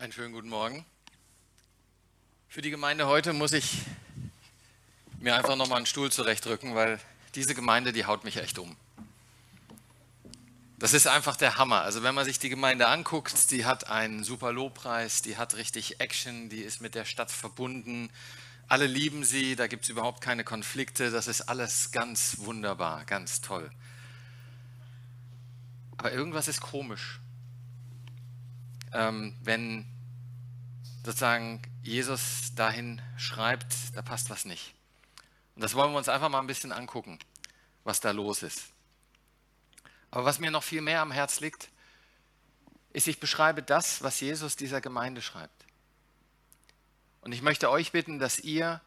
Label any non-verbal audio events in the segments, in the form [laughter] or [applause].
Einen schönen guten Morgen. Für die Gemeinde heute muss ich mir einfach nochmal einen Stuhl zurechtrücken, weil diese Gemeinde, die haut mich echt um. Das ist einfach der Hammer. Also wenn man sich die Gemeinde anguckt, die hat einen super Lobpreis, die hat richtig Action, die ist mit der Stadt verbunden. Alle lieben sie, da gibt es überhaupt keine Konflikte. Das ist alles ganz wunderbar, ganz toll. Aber irgendwas ist komisch. Ähm, wenn sozusagen Jesus dahin schreibt, da passt was nicht. Und das wollen wir uns einfach mal ein bisschen angucken, was da los ist. Aber was mir noch viel mehr am Herz liegt, ist, ich beschreibe das, was Jesus dieser Gemeinde schreibt. Und ich möchte euch bitten, dass ihr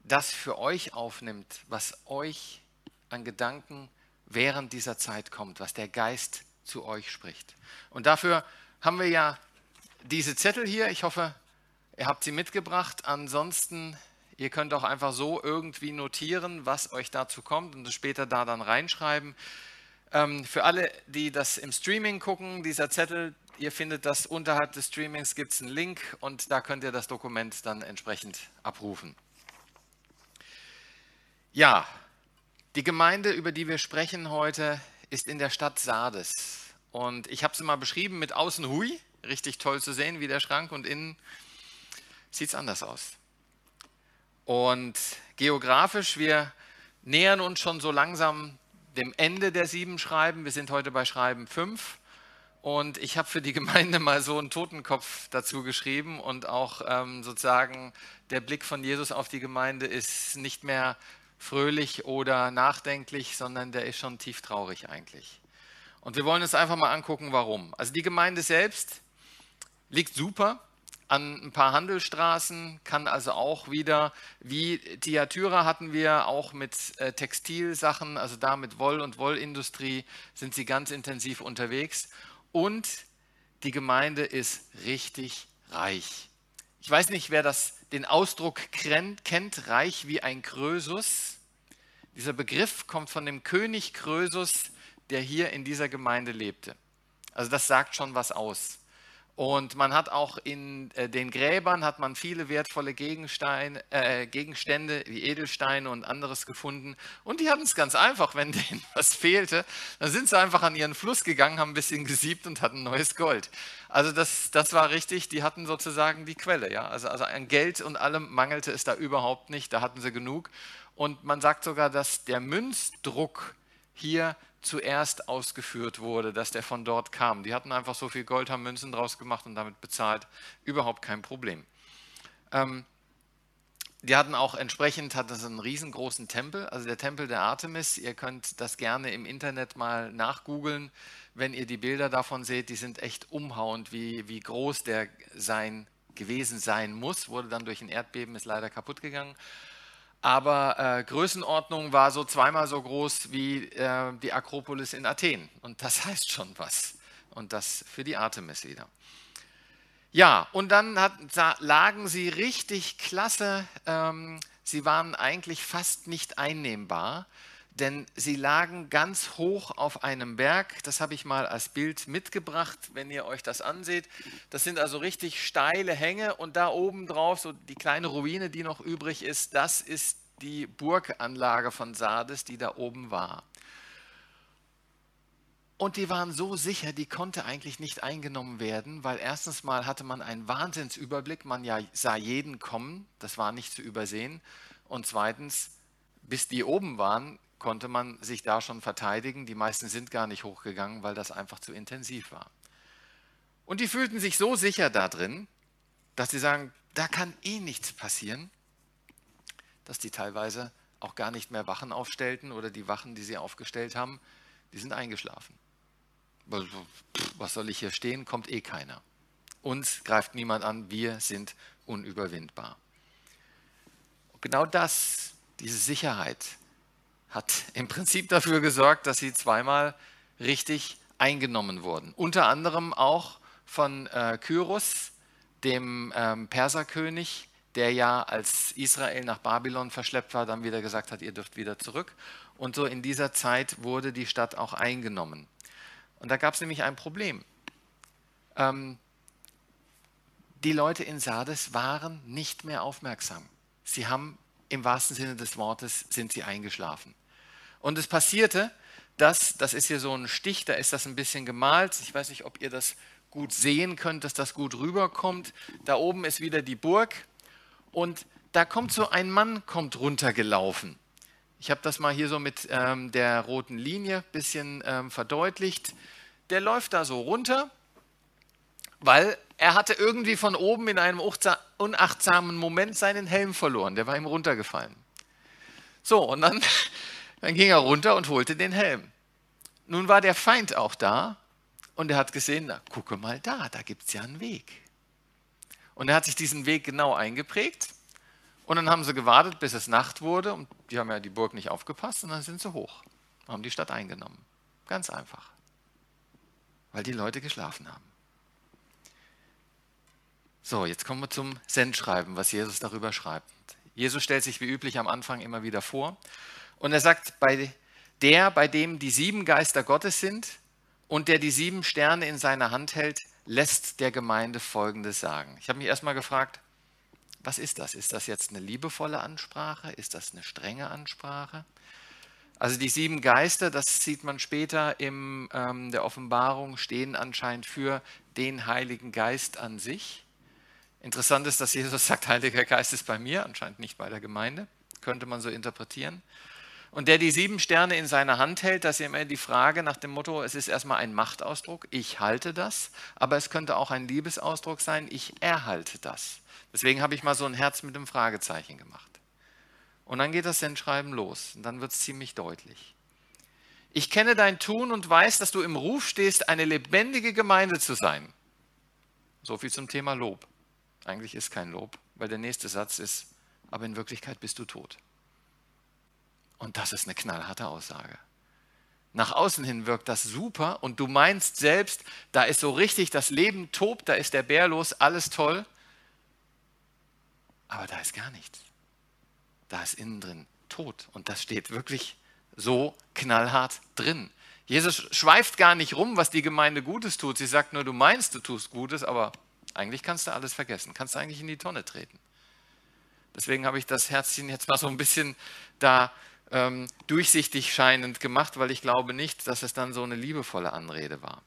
das für euch aufnimmt, was euch an Gedanken während dieser Zeit kommt, was der Geist zu euch spricht. Und dafür haben wir ja diese Zettel hier. Ich hoffe, ihr habt sie mitgebracht. Ansonsten, ihr könnt auch einfach so irgendwie notieren, was euch dazu kommt und später da dann reinschreiben. Ähm, für alle, die das im Streaming gucken, dieser Zettel, ihr findet das unterhalb des Streamings, gibt es einen Link und da könnt ihr das Dokument dann entsprechend abrufen. Ja, die Gemeinde, über die wir sprechen heute, ist in der Stadt Sardes. Und ich habe sie mal beschrieben mit außen hui, richtig toll zu sehen, wie der Schrank, und innen sieht es anders aus. Und geografisch, wir nähern uns schon so langsam dem Ende der sieben Schreiben. Wir sind heute bei Schreiben 5. Und ich habe für die Gemeinde mal so einen Totenkopf dazu geschrieben und auch ähm, sozusagen der Blick von Jesus auf die Gemeinde ist nicht mehr fröhlich oder nachdenklich, sondern der ist schon tief traurig eigentlich. Und wir wollen uns einfach mal angucken, warum. Also die Gemeinde selbst liegt super an ein paar Handelsstraßen, kann also auch wieder, wie Thyatira hatten wir, auch mit äh, Textilsachen, also da mit Woll- und Wollindustrie sind sie ganz intensiv unterwegs. Und die Gemeinde ist richtig reich. Ich weiß nicht, wer das, den Ausdruck kennt, reich wie ein Krösus. Dieser Begriff kommt von dem König Krösus, der hier in dieser Gemeinde lebte. Also das sagt schon was aus. Und man hat auch in äh, den Gräbern hat man viele wertvolle Gegensteine, äh, Gegenstände wie Edelsteine und anderes gefunden. Und die hatten es ganz einfach, wenn [laughs] denen was fehlte, dann sind sie einfach an ihren Fluss gegangen, haben ein bisschen gesiebt und hatten neues Gold. Also das, das war richtig, die hatten sozusagen die Quelle. Ja? Also, also an Geld und allem mangelte es da überhaupt nicht, da hatten sie genug. Und man sagt sogar, dass der Münzdruck hier zuerst ausgeführt wurde, dass der von dort kam. Die hatten einfach so viel Gold, haben Münzen draus gemacht und damit bezahlt. Überhaupt kein Problem. Ähm, die hatten auch entsprechend hat das einen riesengroßen Tempel, also der Tempel der Artemis. Ihr könnt das gerne im Internet mal nachgoogeln, wenn ihr die Bilder davon seht. Die sind echt umhauend, wie, wie groß der sein gewesen sein muss. Wurde dann durch ein Erdbeben, ist leider kaputt gegangen aber äh, Größenordnung war so zweimal so groß wie äh, die Akropolis in Athen. Und das [laughs] heißt schon was. Und das für die Artemis wieder. Ja, und dann hat, lagen sie richtig klasse. Ähm, sie waren eigentlich fast nicht einnehmbar denn sie lagen ganz hoch auf einem Berg. Das habe ich mal als Bild mitgebracht, wenn ihr euch das anseht. Das sind also richtig steile Hänge und da oben drauf, so die kleine Ruine, die noch übrig ist, das ist die Burganlage von Sardes, die da oben war. Und die waren so sicher, die konnte eigentlich nicht eingenommen werden, weil erstens mal hatte man einen Wahnsinnsüberblick, man ja sah jeden kommen, das war nicht zu übersehen. Und zweitens, bis die oben waren, konnte man sich da schon verteidigen. Die meisten sind gar nicht hochgegangen, weil das einfach zu intensiv war. Und die fühlten sich so sicher da drin, dass sie sagen, da kann eh nichts passieren, dass die teilweise auch gar nicht mehr Wachen aufstellten oder die Wachen, die sie aufgestellt haben, die sind eingeschlafen. Was soll ich hier stehen? Kommt eh keiner. Uns greift niemand an, wir sind unüberwindbar. Und genau das, diese Sicherheit, hat im Prinzip dafür gesorgt, dass sie zweimal richtig eingenommen wurden. Unter anderem auch von äh, Kyros, dem ähm, Perserkönig, der ja, als Israel nach Babylon verschleppt war, dann wieder gesagt hat, ihr dürft wieder zurück. Und so in dieser Zeit wurde die Stadt auch eingenommen. Und da gab es nämlich ein Problem. Ähm, die Leute in Sardes waren nicht mehr aufmerksam. Sie haben im wahrsten Sinne des Wortes sind sie eingeschlafen. Und es passierte, dass, das ist hier so ein Stich, da ist das ein bisschen gemalt. Ich weiß nicht, ob ihr das gut sehen könnt, dass das gut rüberkommt. Da oben ist wieder die Burg und da kommt so ein Mann, kommt runtergelaufen. Ich habe das mal hier so mit ähm, der roten Linie ein bisschen ähm, verdeutlicht. Der läuft da so runter, weil er hatte irgendwie von oben in einem unachtsamen Moment seinen Helm verloren. Der war ihm runtergefallen. So, und dann, dann ging er runter und holte den Helm. Nun war der Feind auch da und er hat gesehen, na, gucke mal da, da gibt es ja einen Weg. Und er hat sich diesen Weg genau eingeprägt. Und dann haben sie gewartet, bis es Nacht wurde. Und die haben ja die Burg nicht aufgepasst. Und dann sind sie hoch, haben die Stadt eingenommen. Ganz einfach. Weil die Leute geschlafen haben. So, jetzt kommen wir zum Sendschreiben, was Jesus darüber schreibt. Jesus stellt sich wie üblich am Anfang immer wieder vor und er sagt, bei der, bei dem die sieben Geister Gottes sind und der die sieben Sterne in seiner Hand hält, lässt der Gemeinde Folgendes sagen. Ich habe mich erstmal gefragt, was ist das? Ist das jetzt eine liebevolle Ansprache? Ist das eine strenge Ansprache? Also die sieben Geister, das sieht man später in ähm, der Offenbarung, stehen anscheinend für den Heiligen Geist an sich. Interessant ist, dass Jesus sagt, Heiliger Geist ist bei mir, anscheinend nicht bei der Gemeinde, könnte man so interpretieren. Und der die sieben Sterne in seiner Hand hält, das ist immer die Frage nach dem Motto, es ist erstmal ein Machtausdruck, ich halte das, aber es könnte auch ein Liebesausdruck sein, ich erhalte das. Deswegen habe ich mal so ein Herz mit einem Fragezeichen gemacht. Und dann geht das Sendschreiben los und dann wird es ziemlich deutlich. Ich kenne dein Tun und weiß, dass du im Ruf stehst, eine lebendige Gemeinde zu sein. So viel zum Thema Lob. Eigentlich ist kein Lob, weil der nächste Satz ist, aber in Wirklichkeit bist du tot. Und das ist eine knallharte Aussage. Nach außen hin wirkt das super und du meinst selbst, da ist so richtig, das Leben tobt, da ist der Bär los, alles toll. Aber da ist gar nichts. Da ist innen drin tot. Und das steht wirklich so knallhart drin. Jesus schweift gar nicht rum, was die Gemeinde Gutes tut. Sie sagt nur, du meinst, du tust Gutes, aber eigentlich kannst du alles vergessen, kannst du eigentlich in die Tonne treten. Deswegen habe ich das Herzchen jetzt mal so ein bisschen da ähm, durchsichtig scheinend gemacht, weil ich glaube nicht, dass es dann so eine liebevolle Anrede war.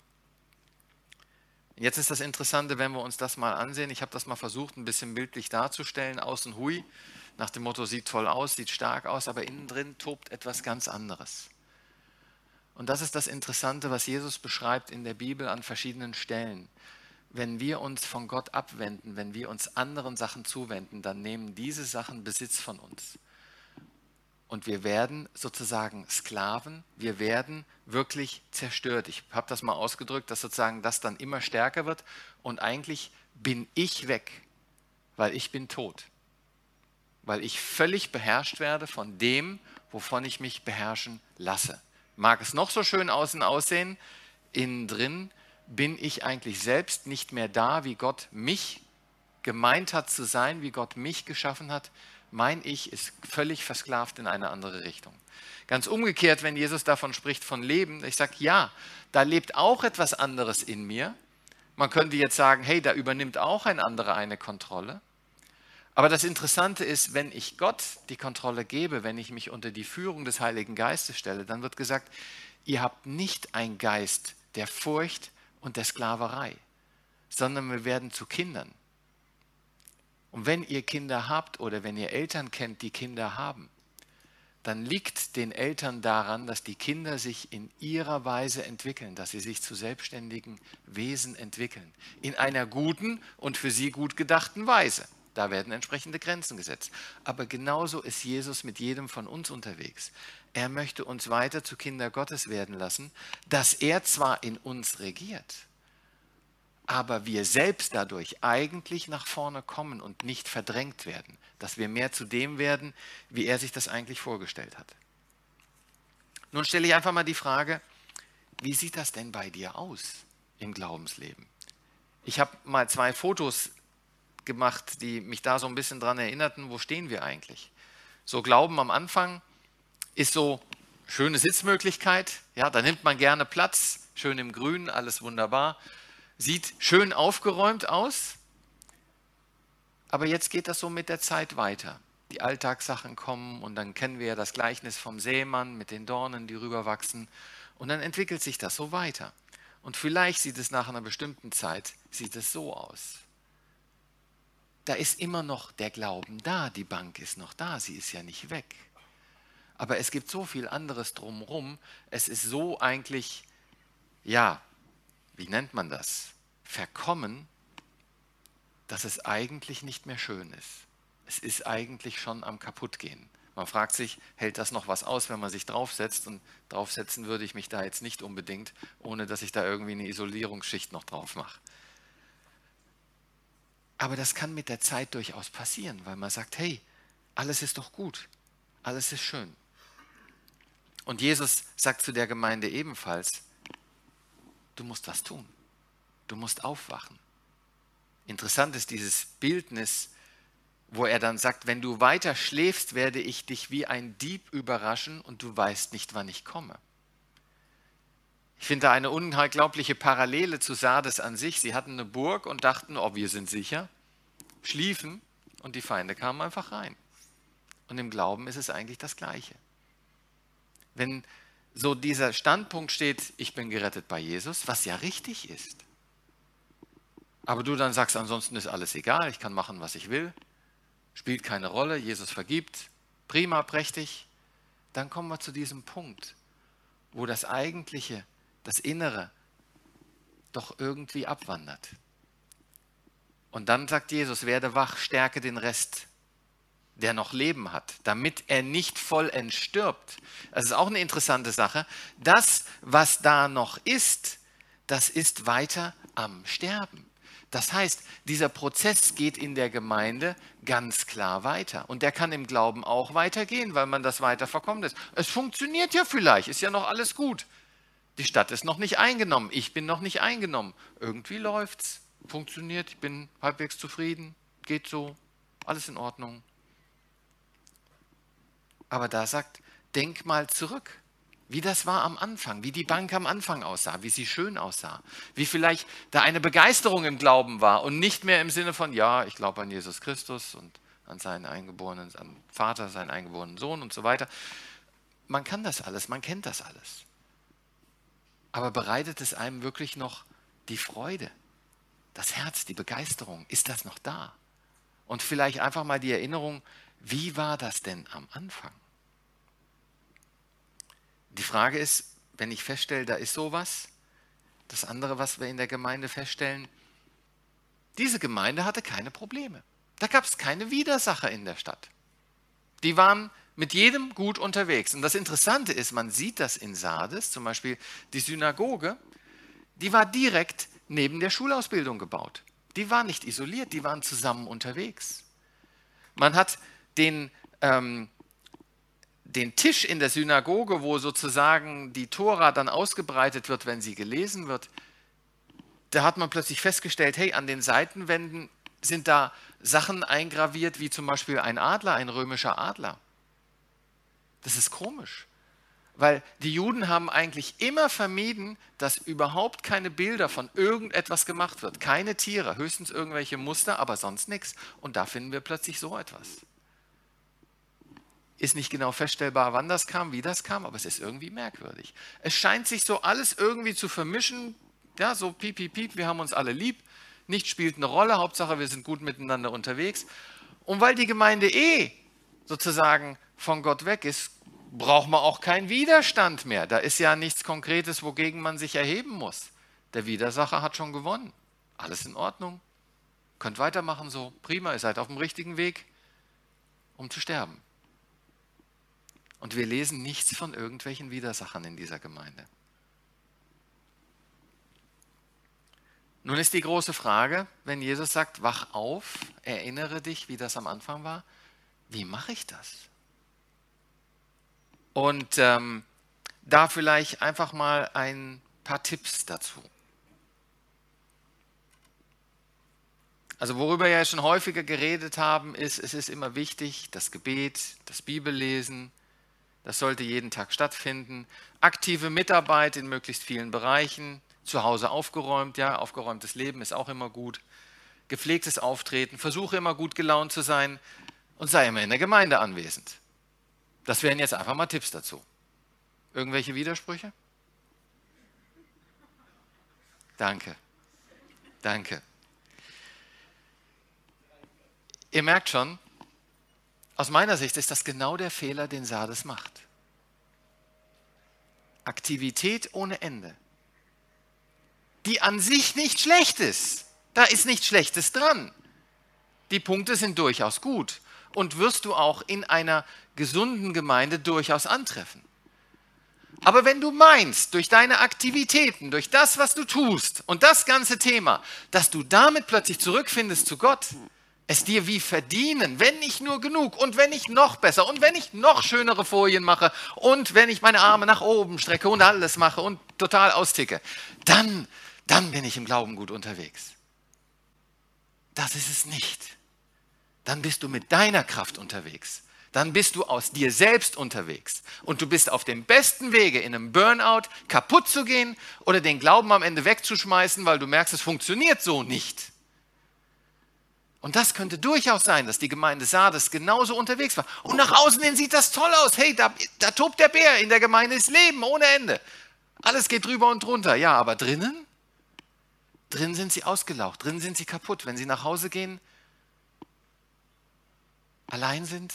Jetzt ist das Interessante, wenn wir uns das mal ansehen. Ich habe das mal versucht, ein bisschen bildlich darzustellen. Außen hui, nach dem Motto, sieht toll aus, sieht stark aus, aber innen drin tobt etwas ganz anderes. Und das ist das Interessante, was Jesus beschreibt in der Bibel an verschiedenen Stellen wenn wir uns von Gott abwenden, wenn wir uns anderen Sachen zuwenden, dann nehmen diese Sachen Besitz von uns. Und wir werden sozusagen Sklaven, wir werden wirklich zerstört. Ich habe das mal ausgedrückt, dass sozusagen das dann immer stärker wird und eigentlich bin ich weg, weil ich bin tot. Weil ich völlig beherrscht werde von dem, wovon ich mich beherrschen lasse. Mag es noch so schön außen aussehen, innen drin bin ich eigentlich selbst nicht mehr da, wie Gott mich gemeint hat zu sein, wie Gott mich geschaffen hat. Mein Ich ist völlig versklavt in eine andere Richtung. Ganz umgekehrt, wenn Jesus davon spricht von Leben, ich sage, ja, da lebt auch etwas anderes in mir. Man könnte jetzt sagen, hey, da übernimmt auch ein anderer eine Kontrolle. Aber das Interessante ist, wenn ich Gott die Kontrolle gebe, wenn ich mich unter die Führung des Heiligen Geistes stelle, dann wird gesagt, ihr habt nicht einen Geist der Furcht, und der Sklaverei, sondern wir werden zu Kindern. Und wenn ihr Kinder habt oder wenn ihr Eltern kennt, die Kinder haben, dann liegt den Eltern daran, dass die Kinder sich in ihrer Weise entwickeln, dass sie sich zu selbstständigen Wesen entwickeln. In einer guten und für sie gut gedachten Weise. Da werden entsprechende Grenzen gesetzt. Aber genauso ist Jesus mit jedem von uns unterwegs. Er möchte uns weiter zu Kinder Gottes werden lassen, dass er zwar in uns regiert, aber wir selbst dadurch eigentlich nach vorne kommen und nicht verdrängt werden, dass wir mehr zu dem werden, wie er sich das eigentlich vorgestellt hat. Nun stelle ich einfach mal die Frage, wie sieht das denn bei dir aus im Glaubensleben? Ich habe mal zwei Fotos gemacht, die mich da so ein bisschen daran erinnerten, wo stehen wir eigentlich? So Glauben am Anfang ist so schöne Sitzmöglichkeit, ja, da nimmt man gerne Platz, schön im Grün, alles wunderbar, sieht schön aufgeräumt aus, Aber jetzt geht das so mit der Zeit weiter. Die Alltagssachen kommen und dann kennen wir ja das Gleichnis vom Seemann mit den Dornen, die rüberwachsen. Und dann entwickelt sich das so weiter. Und vielleicht sieht es nach einer bestimmten Zeit, sieht es so aus. Da ist immer noch der Glauben da, die Bank ist noch da, sie ist ja nicht weg. Aber es gibt so viel anderes drumherum. Es ist so eigentlich, ja, wie nennt man das? Verkommen, dass es eigentlich nicht mehr schön ist. Es ist eigentlich schon am kaputtgehen. Man fragt sich, hält das noch was aus, wenn man sich draufsetzt? Und draufsetzen würde ich mich da jetzt nicht unbedingt, ohne dass ich da irgendwie eine Isolierungsschicht noch drauf mache. Aber das kann mit der Zeit durchaus passieren, weil man sagt, hey, alles ist doch gut, alles ist schön. Und Jesus sagt zu der Gemeinde ebenfalls, du musst was tun, du musst aufwachen. Interessant ist dieses Bildnis, wo er dann sagt, wenn du weiter schläfst, werde ich dich wie ein Dieb überraschen und du weißt nicht, wann ich komme. Ich finde da eine unglaubliche Parallele zu Sardes an sich. Sie hatten eine Burg und dachten, oh, wir sind sicher, schliefen und die Feinde kamen einfach rein. Und im Glauben ist es eigentlich das Gleiche. Wenn so dieser Standpunkt steht, ich bin gerettet bei Jesus, was ja richtig ist, aber du dann sagst, ansonsten ist alles egal, ich kann machen, was ich will, spielt keine Rolle, Jesus vergibt, prima, prächtig, dann kommen wir zu diesem Punkt, wo das Eigentliche, das Innere doch irgendwie abwandert. Und dann sagt Jesus, werde wach, stärke den Rest, der noch Leben hat, damit er nicht vollends stirbt. Das ist auch eine interessante Sache. Das, was da noch ist, das ist weiter am Sterben. Das heißt, dieser Prozess geht in der Gemeinde ganz klar weiter. Und der kann im Glauben auch weitergehen, weil man das weiter verkommen lässt. Es funktioniert ja vielleicht, ist ja noch alles gut. Die Stadt ist noch nicht eingenommen, ich bin noch nicht eingenommen. Irgendwie läuft's, funktioniert, ich bin halbwegs zufrieden, geht so, alles in Ordnung. Aber da sagt, denk mal zurück wie das war am Anfang, wie die Bank am Anfang aussah, wie sie schön aussah, wie vielleicht da eine Begeisterung im Glauben war und nicht mehr im Sinne von, ja, ich glaube an Jesus Christus und an seinen eingeborenen an Vater, seinen eingeborenen Sohn und so weiter. Man kann das alles, man kennt das alles. Aber bereitet es einem wirklich noch die Freude, das Herz, die Begeisterung? Ist das noch da? Und vielleicht einfach mal die Erinnerung, wie war das denn am Anfang? Die Frage ist, wenn ich feststelle, da ist sowas, das andere, was wir in der Gemeinde feststellen, diese Gemeinde hatte keine Probleme. Da gab es keine Widersacher in der Stadt. Die waren mit jedem gut unterwegs. Und das Interessante ist, man sieht das in Sardes, zum Beispiel die Synagoge, die war direkt neben der Schulausbildung gebaut. Die war nicht isoliert, die waren zusammen unterwegs. Man hat den ähm, den Tisch in der Synagoge, wo sozusagen die Tora dann ausgebreitet wird, wenn sie gelesen wird, da hat man plötzlich festgestellt, hey, an den Seitenwänden sind da Sachen eingraviert, wie zum Beispiel ein Adler, ein römischer Adler. Das ist komisch, weil die Juden haben eigentlich immer vermieden, dass überhaupt keine Bilder von irgendetwas gemacht wird. Keine Tiere, höchstens irgendwelche Muster, aber sonst nichts. Und da finden wir plötzlich so etwas. Ist nicht genau feststellbar, wann das kam, wie das kam, aber es ist irgendwie merkwürdig. Es scheint sich so alles irgendwie zu vermischen. Ja, so piep, piep, piep, wir haben uns alle lieb. Nichts spielt eine Rolle, Hauptsache wir sind gut miteinander unterwegs. Und weil die Gemeinde eh sozusagen von Gott weg ist, braucht man auch keinen Widerstand mehr. Da ist ja nichts Konkretes, wogegen man sich erheben muss. Der Widersacher hat schon gewonnen. Alles in Ordnung. Könnt weitermachen so. Prima, ihr seid auf dem richtigen Weg, um zu sterben. Und wir lesen nichts von irgendwelchen Widersachern in dieser Gemeinde. Nun ist die große Frage, wenn Jesus sagt, wach auf, erinnere dich, wie das am Anfang war, wie mache ich das? Und ähm, da vielleicht einfach mal ein paar Tipps dazu. Also worüber wir ja schon häufiger geredet haben, ist, es ist immer wichtig, das Gebet, das Bibellesen, das sollte jeden Tag stattfinden. Aktive Mitarbeit in möglichst vielen Bereichen. Zu Hause aufgeräumt, ja, aufgeräumtes Leben ist auch immer gut. gepflegtes Auftreten, versuche immer gut gelaunt zu sein und sei immer in der Gemeinde anwesend. Das wären jetzt einfach mal Tipps dazu. Irgendwelche Widersprüche? Danke. Danke. Ihr merkt schon, aus meiner Sicht ist das genau der Fehler, den Sardes macht. Aktivität ohne Ende, die an sich nicht schlecht ist. Da ist nichts Schlechtes dran. Die Punkte sind durchaus gut und wirst du auch in einer gesunden Gemeinde durchaus antreffen. Aber wenn du meinst, durch deine Aktivitäten, durch das, was du tust und das ganze Thema, dass du damit plötzlich zurückfindest zu Gott, es dir wie verdienen, wenn nicht nur genug und wenn ich noch besser und wenn ich noch schönere Folien mache und wenn ich meine Arme nach oben strecke und alles mache und total austicke, dann, dann bin ich im Glauben gut unterwegs. Das ist es nicht. Dann bist du mit deiner Kraft unterwegs. Dann bist du aus dir selbst unterwegs und du bist auf dem besten Wege, in einem Burnout kaputt zu gehen oder den Glauben am Ende wegzuschmeißen, weil du merkst, es funktioniert so nicht. Und das könnte durchaus sein, dass die Gemeinde Sardes genauso unterwegs war. Und nach außen hin sieht das toll aus. Hey, da, da tobt der Bär, in der Gemeinde ist Leben ohne Ende. Alles geht drüber und drunter. Ja, aber drinnen? Drinnen sind sie ausgelaucht, drinnen sind sie kaputt. Wenn sie nach Hause gehen, allein sind,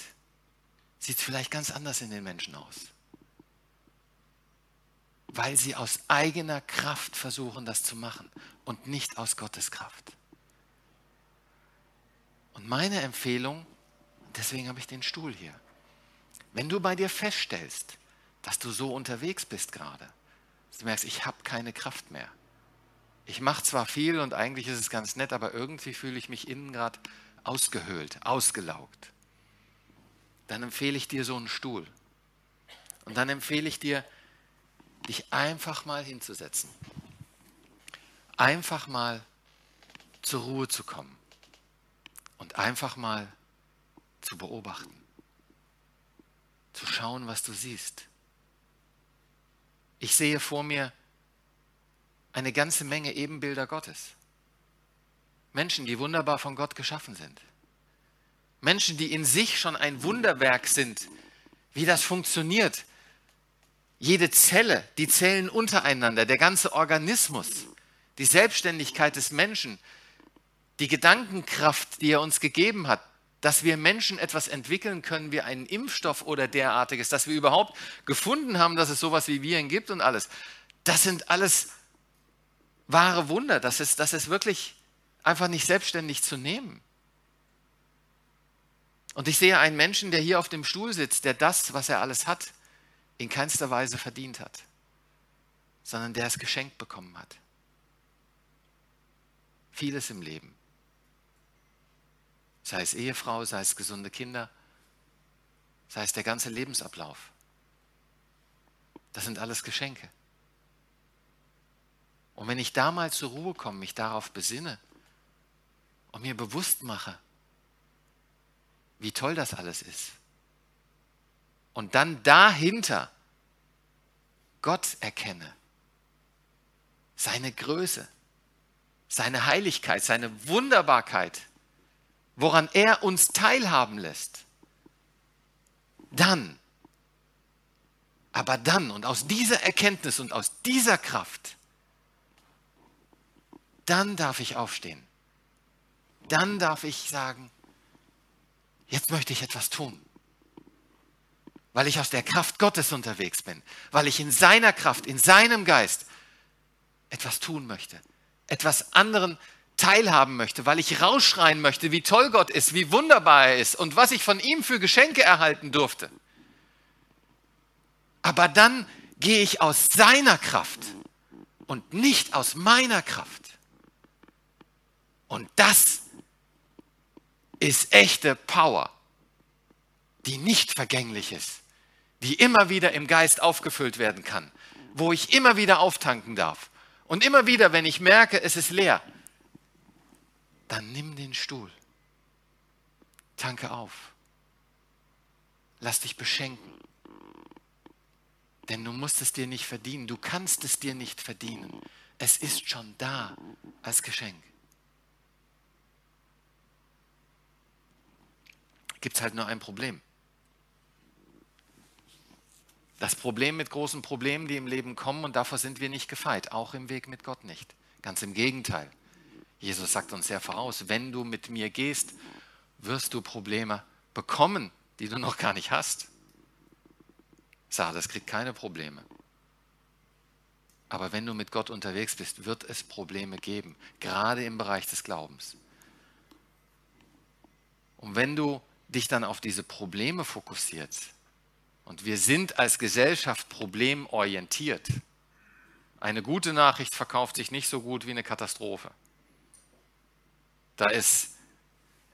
sieht es vielleicht ganz anders in den Menschen aus. Weil sie aus eigener Kraft versuchen, das zu machen und nicht aus Gottes Kraft. Und meine Empfehlung, deswegen habe ich den Stuhl hier, wenn du bei dir feststellst, dass du so unterwegs bist gerade, dass du merkst, ich habe keine Kraft mehr. Ich mache zwar viel und eigentlich ist es ganz nett, aber irgendwie fühle ich mich innen gerade ausgehöhlt, ausgelaugt. Dann empfehle ich dir so einen Stuhl. Und dann empfehle ich dir, dich einfach mal hinzusetzen. Einfach mal zur Ruhe zu kommen und einfach mal zu beobachten, zu schauen, was du siehst. Ich sehe vor mir eine ganze Menge Ebenbilder Gottes. Menschen, die wunderbar von Gott geschaffen sind. Menschen, die in sich schon ein Wunderwerk sind, wie das funktioniert. Jede Zelle, die Zellen untereinander, der ganze Organismus, die Selbstständigkeit des Menschen, die Gedankenkraft, die er uns gegeben hat, dass wir Menschen etwas entwickeln können wie einen Impfstoff oder derartiges, dass wir überhaupt gefunden haben, dass es sowas wie Viren gibt und alles. Das sind alles wahre Wunder. Das ist, das ist wirklich einfach nicht selbstständig zu nehmen. Und ich sehe einen Menschen, der hier auf dem Stuhl sitzt, der das, was er alles hat, in keinster Weise verdient hat, sondern der es geschenkt bekommen hat. Vieles im Leben sei es Ehefrau, sei es gesunde Kinder, sei es der ganze Lebensablauf. Das sind alles Geschenke. Und wenn ich da mal zur Ruhe komme, mich darauf besinne und mir bewusst mache, wie toll das alles ist, und dann dahinter Gott erkenne, seine Größe, seine Heiligkeit, seine Wunderbarkeit, woran er uns teilhaben lässt, dann, aber dann und aus dieser Erkenntnis und aus dieser Kraft, dann darf ich aufstehen. Dann darf ich sagen, jetzt möchte ich etwas tun. Weil ich aus der Kraft Gottes unterwegs bin. Weil ich in seiner Kraft, in seinem Geist etwas tun möchte. Etwas anderen teilhaben möchte, weil ich rausschreien möchte, wie toll Gott ist, wie wunderbar er ist und was ich von ihm für Geschenke erhalten durfte. Aber dann gehe ich aus seiner Kraft und nicht aus meiner Kraft. Und das ist echte Power, die nicht vergänglich ist, die immer wieder im Geist aufgefüllt werden kann, wo ich immer wieder auftanken darf. Und immer wieder, wenn ich merke, es ist leer, dann nimm den Stuhl, tanke auf, lass dich beschenken. Denn du musst es dir nicht verdienen, du kannst es dir nicht verdienen. Es ist schon da als Geschenk. Gibt es halt nur ein Problem. Das Problem mit großen Problemen, die im Leben kommen, und davor sind wir nicht gefeit, auch im Weg mit Gott nicht. Ganz im Gegenteil. Jesus sagt uns sehr voraus, wenn du mit mir gehst, wirst du Probleme bekommen, die du noch gar nicht hast. Sardes kriegt keine Probleme. Aber wenn du mit Gott unterwegs bist, wird es Probleme geben, gerade im Bereich des Glaubens. Und wenn du dich dann auf diese Probleme fokussierst, und wir sind als Gesellschaft problemorientiert, eine gute Nachricht verkauft sich nicht so gut wie eine Katastrophe. Da ist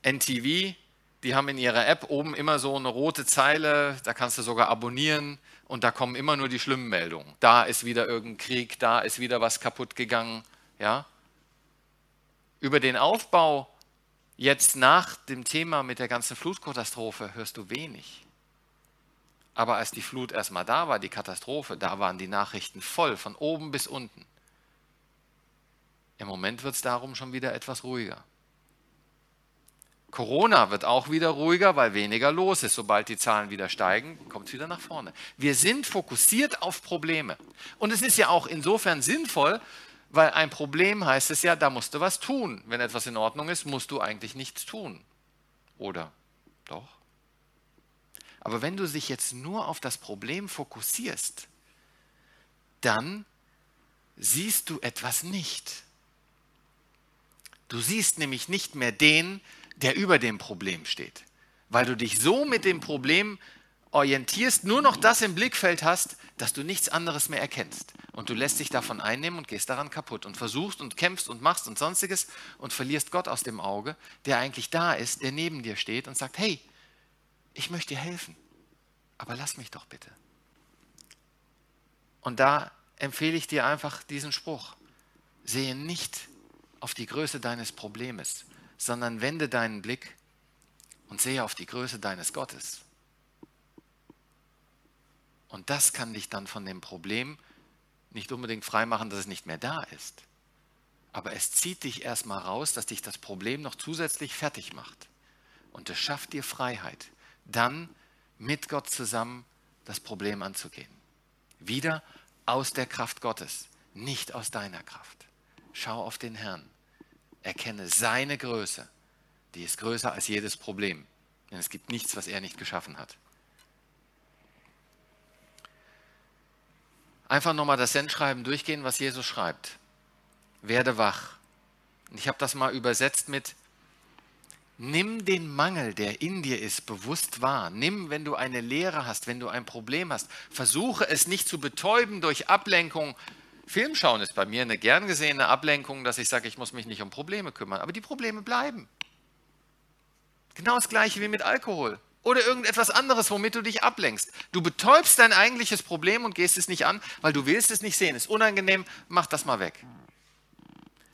NTV, die haben in ihrer App oben immer so eine rote Zeile, da kannst du sogar abonnieren und da kommen immer nur die schlimmen Meldungen. Da ist wieder irgendein Krieg, da ist wieder was kaputt gegangen. Ja? Über den Aufbau jetzt nach dem Thema mit der ganzen Flutkatastrophe hörst du wenig. Aber als die Flut erstmal da war, die Katastrophe, da waren die Nachrichten voll, von oben bis unten. Im Moment wird es darum schon wieder etwas ruhiger. Corona wird auch wieder ruhiger, weil weniger los ist. Sobald die Zahlen wieder steigen, kommt es wieder nach vorne. Wir sind fokussiert auf Probleme. Und es ist ja auch insofern sinnvoll, weil ein Problem heißt es ja, da musst du was tun. Wenn etwas in Ordnung ist, musst du eigentlich nichts tun. Oder doch? Aber wenn du dich jetzt nur auf das Problem fokussierst, dann siehst du etwas nicht. Du siehst nämlich nicht mehr den, der über dem Problem steht. Weil du dich so mit dem Problem orientierst, nur noch das im Blickfeld hast, dass du nichts anderes mehr erkennst. Und du lässt dich davon einnehmen und gehst daran kaputt und versuchst und kämpfst und machst und sonstiges und verlierst Gott aus dem Auge, der eigentlich da ist, der neben dir steht und sagt, hey, ich möchte dir helfen, aber lass mich doch bitte. Und da empfehle ich dir einfach diesen Spruch. Sehe nicht auf die Größe deines Problems, sondern wende deinen Blick und sehe auf die Größe deines Gottes. Und das kann dich dann von dem Problem nicht unbedingt freimachen, dass es nicht mehr da ist. Aber es zieht dich erstmal raus, dass dich das Problem noch zusätzlich fertig macht. Und es schafft dir Freiheit, dann mit Gott zusammen das Problem anzugehen. Wieder aus der Kraft Gottes, nicht aus deiner Kraft. Schau auf den Herrn erkenne seine Größe. Die ist größer als jedes Problem. Denn es gibt nichts, was er nicht geschaffen hat. Einfach nochmal das Sendschreiben durchgehen, was Jesus schreibt. Werde wach. Und ich habe das mal übersetzt mit, nimm den Mangel, der in dir ist, bewusst wahr. Nimm, wenn du eine Lehre hast, wenn du ein Problem hast, versuche es nicht zu betäuben durch Ablenkung, Filmschauen ist bei mir eine gern gesehene Ablenkung, dass ich sage, ich muss mich nicht um Probleme kümmern. Aber die Probleme bleiben. Genau das gleiche wie mit Alkohol oder irgendetwas anderes, womit du dich ablenkst. Du betäubst dein eigentliches Problem und gehst es nicht an, weil du willst es nicht sehen. Ist unangenehm, mach das mal weg.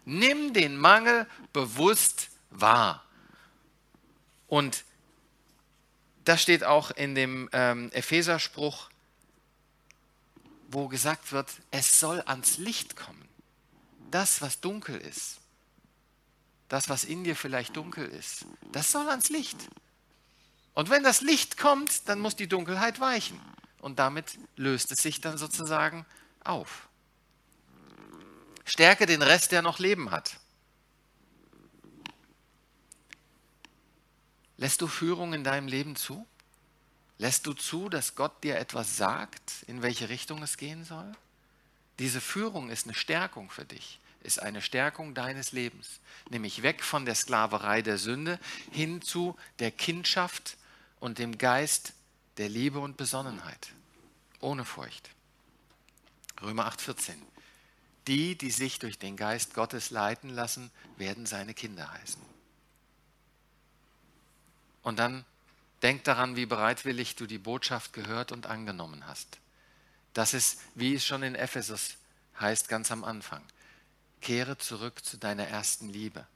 Nimm den Mangel bewusst wahr. Und das steht auch in dem ähm, Epheserspruch, wo gesagt wird, es soll ans Licht kommen. Das, was dunkel ist, das, was in dir vielleicht dunkel ist, das soll ans Licht. Und wenn das Licht kommt, dann muss die Dunkelheit weichen. Und damit löst es sich dann sozusagen auf. Stärke den Rest, der noch Leben hat. Lässt du Führung in deinem Leben zu? Lässt du zu, dass Gott dir etwas sagt, in welche Richtung es gehen soll? Diese Führung ist eine Stärkung für dich, ist eine Stärkung deines Lebens, nämlich weg von der Sklaverei der Sünde hin zu der Kindschaft und dem Geist der Liebe und Besonnenheit, ohne Furcht. Römer 8:14. Die, die sich durch den Geist Gottes leiten lassen, werden seine Kinder heißen. Und dann Denk daran, wie bereitwillig du die Botschaft gehört und angenommen hast. Das ist, wie es schon in Ephesus heißt, ganz am Anfang. Kehre zurück zu deiner ersten Liebe.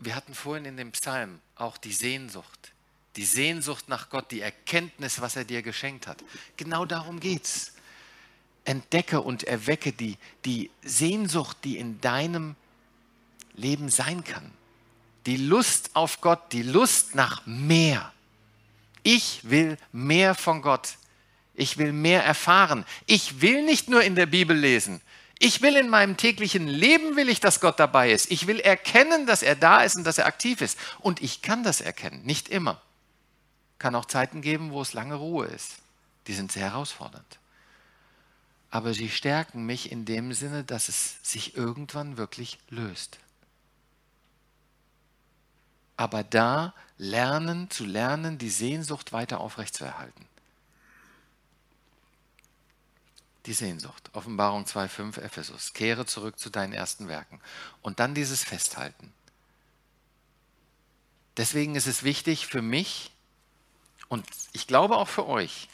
Wir hatten vorhin in dem Psalm auch die Sehnsucht. Die Sehnsucht nach Gott, die Erkenntnis, was er dir geschenkt hat. Genau darum geht's. Entdecke und erwecke die, die Sehnsucht, die in deinem Leben sein kann. Die Lust auf Gott, die Lust nach mehr. Ich will mehr von Gott. Ich will mehr erfahren. Ich will nicht nur in der Bibel lesen. Ich will in meinem täglichen Leben, will ich, dass Gott dabei ist. Ich will erkennen, dass er da ist und dass er aktiv ist. Und ich kann das erkennen, nicht immer. Kann auch Zeiten geben, wo es lange Ruhe ist. Die sind sehr herausfordernd. Aber sie stärken mich in dem Sinne, dass es sich irgendwann wirklich löst. Aber da lernen, zu lernen, die Sehnsucht weiter aufrechtzuerhalten die Sehnsucht. Offenbarung 2.5 Ephesus. Kehre zurück zu deinen ersten Werken. Und dann dieses Festhalten. Deswegen ist es wichtig für mich und ich glaube auch für euch,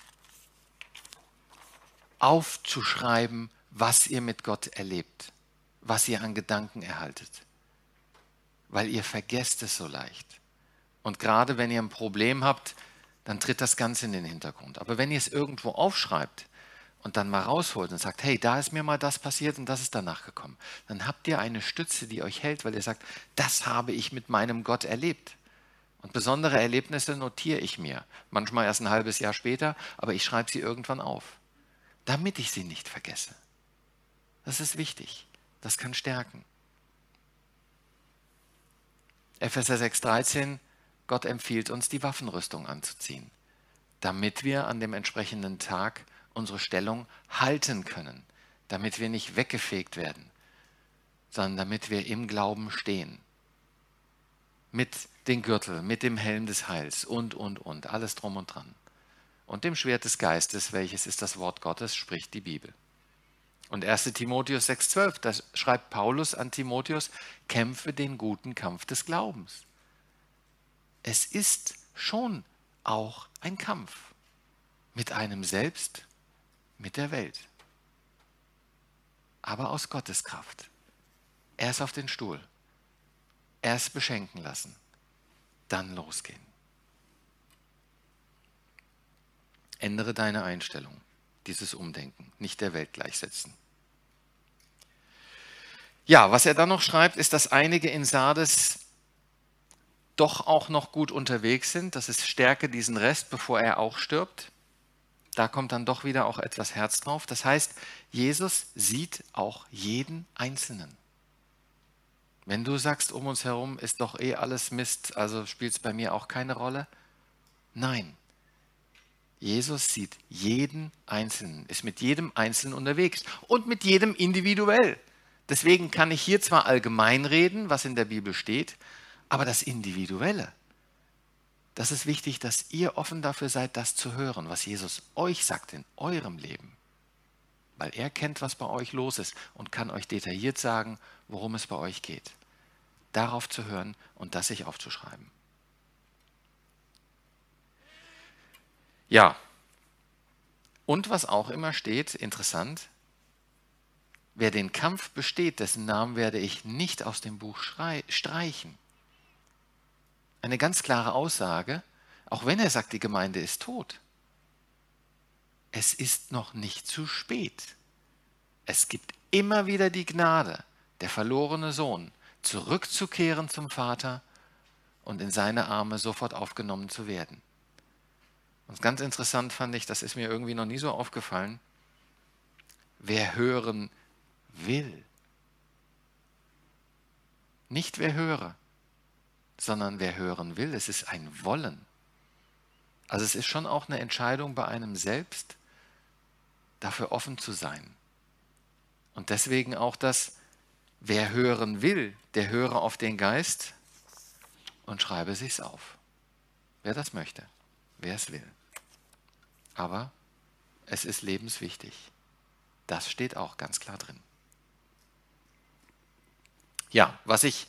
aufzuschreiben, was ihr mit Gott erlebt, was ihr an Gedanken erhaltet. Weil ihr vergesst es so leicht. Und gerade wenn ihr ein Problem habt, dann tritt das Ganze in den Hintergrund. Aber wenn ihr es irgendwo aufschreibt, und dann mal rausholt und sagt, hey, da ist mir mal das passiert und das ist danach gekommen, dann habt ihr eine Stütze, die euch hält, weil ihr sagt, das habe ich mit meinem Gott erlebt. Und besondere Erlebnisse notiere ich mir, manchmal erst ein halbes Jahr später, aber ich schreibe sie irgendwann auf, damit ich sie nicht vergesse. Das ist wichtig, das kann stärken. Epheser 6:13, Gott empfiehlt uns, die Waffenrüstung anzuziehen, damit wir an dem entsprechenden Tag unsere Stellung halten können, damit wir nicht weggefegt werden, sondern damit wir im Glauben stehen. Mit dem Gürtel, mit dem Helm des Heils und, und, und, alles drum und dran. Und dem Schwert des Geistes, welches ist das Wort Gottes, spricht die Bibel. Und 1 Timotheus 6,12, da schreibt Paulus an Timotheus, kämpfe den guten Kampf des Glaubens. Es ist schon auch ein Kampf mit einem selbst mit der Welt. Aber aus Gottes Kraft. Erst auf den Stuhl. Erst beschenken lassen. Dann losgehen. Ändere deine Einstellung, dieses Umdenken, nicht der Welt gleichsetzen. Ja, was er dann noch schreibt, ist, dass einige in Sardes doch auch noch gut unterwegs sind. Das ist Stärke diesen Rest, bevor er auch stirbt da kommt dann doch wieder auch etwas Herz drauf. Das heißt, Jesus sieht auch jeden Einzelnen. Wenn du sagst, um uns herum ist doch eh alles Mist, also spielt es bei mir auch keine Rolle. Nein, Jesus sieht jeden Einzelnen, ist mit jedem Einzelnen unterwegs und mit jedem individuell. Deswegen kann ich hier zwar allgemein reden, was in der Bibel steht, aber das Individuelle, das ist wichtig, dass ihr offen dafür seid, das zu hören, was Jesus euch sagt in eurem Leben. Weil er kennt, was bei euch los ist und kann euch detailliert sagen, worum es bei euch geht. Darauf zu hören und das sich aufzuschreiben. Ja, und was auch immer steht, interessant, wer den Kampf besteht, dessen Namen werde ich nicht aus dem Buch streichen eine ganz klare Aussage, auch wenn er sagt, die Gemeinde ist tot. Es ist noch nicht zu spät. Es gibt immer wieder die Gnade, der verlorene Sohn, zurückzukehren zum Vater und in seine Arme sofort aufgenommen zu werden. Und ganz interessant fand ich, das ist mir irgendwie noch nie so aufgefallen, wer hören will. Nicht wer höre, sondern wer hören will, es ist ein Wollen. Also es ist schon auch eine Entscheidung bei einem selbst, dafür offen zu sein. Und deswegen auch das, wer hören will, der höre auf den Geist und schreibe sich's auf. Wer das möchte, wer es will. Aber es ist lebenswichtig. Das steht auch ganz klar drin. Ja, was ich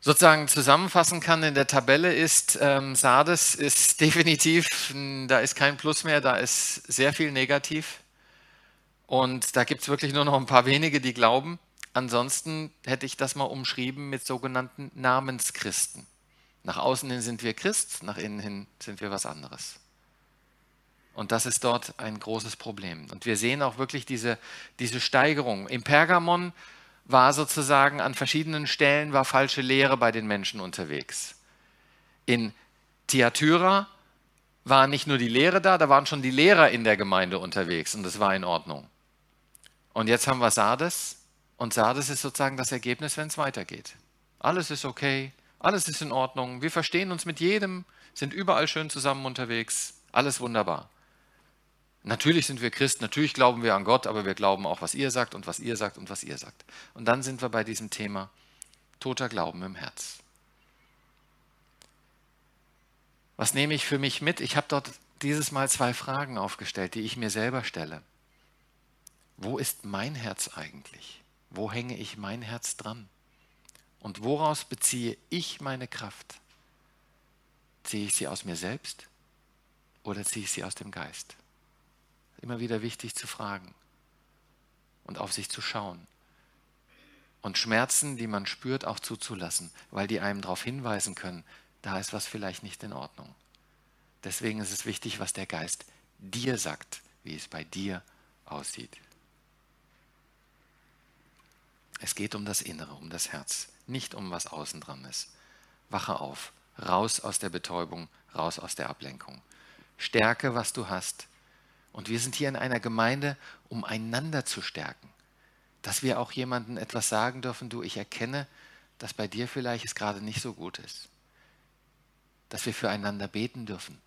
sozusagen zusammenfassen kann in der Tabelle ist, ähm, Sardes ist [laughs] definitiv, da ist kein Plus mehr, da ist sehr viel negativ. Und da gibt es wirklich nur noch ein paar wenige, die glauben. Ansonsten hätte ich das mal umschrieben mit sogenannten Namenschristen. Nach außen hin sind wir Christ, nach innen hin sind wir was anderes. Und das ist dort ein großes Problem. Und wir sehen auch wirklich diese, diese Steigerung. Im Pergamon war sozusagen an verschiedenen Stellen war falsche Lehre bei den Menschen unterwegs. In Thyatira war nicht nur die Lehre da, da waren schon die Lehrer in der Gemeinde unterwegs und das war in Ordnung. Und jetzt haben wir Sardes und Sardes ist sozusagen das Ergebnis, wenn es weitergeht. Alles ist okay, alles ist in Ordnung, wir verstehen uns mit jedem, sind überall schön zusammen unterwegs, alles wunderbar. Natürlich sind wir Christen, natürlich glauben wir an Gott, aber wir glauben auch, was ihr sagt und was ihr sagt und was ihr sagt. Und dann sind wir bei diesem Thema toter Glauben im Herz. Was nehme ich für mich mit? Ich habe dort dieses Mal zwei Fragen aufgestellt, die ich mir selber stelle. Wo ist mein Herz eigentlich? Wo hänge ich mein Herz dran? Und woraus beziehe ich meine Kraft? Ziehe ich sie aus mir selbst oder ziehe ich sie aus dem Geist? Immer wieder wichtig zu fragen und auf sich zu schauen. Und Schmerzen, die man spürt, auch zuzulassen, weil die einem darauf hinweisen können, da ist was vielleicht nicht in Ordnung. Deswegen ist es wichtig, was der Geist dir sagt, wie es bei dir aussieht. Es geht um das Innere, um das Herz, nicht um was außen dran ist. Wache auf, raus aus der Betäubung, raus aus der Ablenkung. Stärke, was du hast. Und wir sind hier in einer Gemeinde, um einander zu stärken. Dass wir auch jemandem etwas sagen dürfen, du, ich erkenne, dass bei dir vielleicht es gerade nicht so gut ist dass wir füreinander beten dürfen,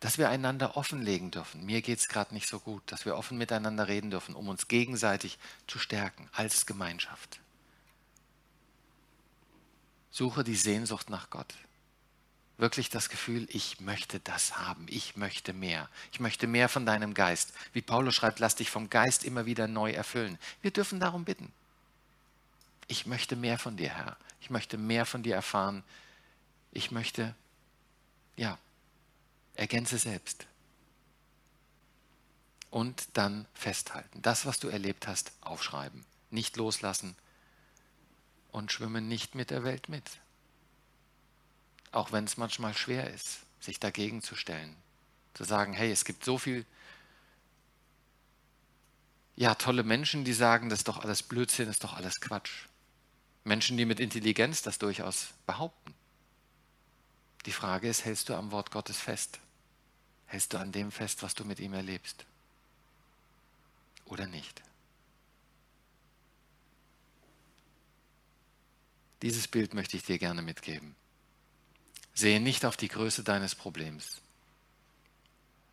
dass wir einander offenlegen dürfen. Mir geht es gerade nicht so gut, dass wir offen miteinander reden dürfen, um uns gegenseitig zu stärken als Gemeinschaft. Suche die Sehnsucht nach Gott. Wirklich das Gefühl, ich möchte das haben, ich möchte mehr. Ich möchte mehr von deinem Geist. Wie Paulus schreibt, lass dich vom Geist immer wieder neu erfüllen. Wir dürfen darum bitten. Ich möchte mehr von dir, Herr. Ich möchte mehr von dir erfahren. Ich möchte ja, ergänze selbst. Und dann festhalten. Das, was du erlebt hast, aufschreiben. Nicht loslassen und schwimme nicht mit der Welt mit. Auch wenn es manchmal schwer ist, sich dagegen zu stellen. Zu sagen, hey, es gibt so viel, ja, tolle Menschen, die sagen, das ist doch alles Blödsinn, das ist doch alles Quatsch. Menschen, die mit Intelligenz das durchaus behaupten. Die Frage ist, hältst du am Wort Gottes fest? Hältst du an dem fest, was du mit ihm erlebst? Oder nicht? Dieses Bild möchte ich dir gerne mitgeben. Sehe nicht auf die Größe deines Problems,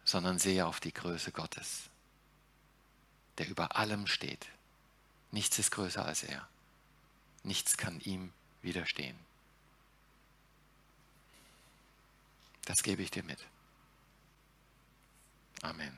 sondern sehe auf die Größe Gottes, der über allem steht. Nichts ist größer als er. Nichts kann ihm widerstehen. Das gebe ich dir mit. Amen.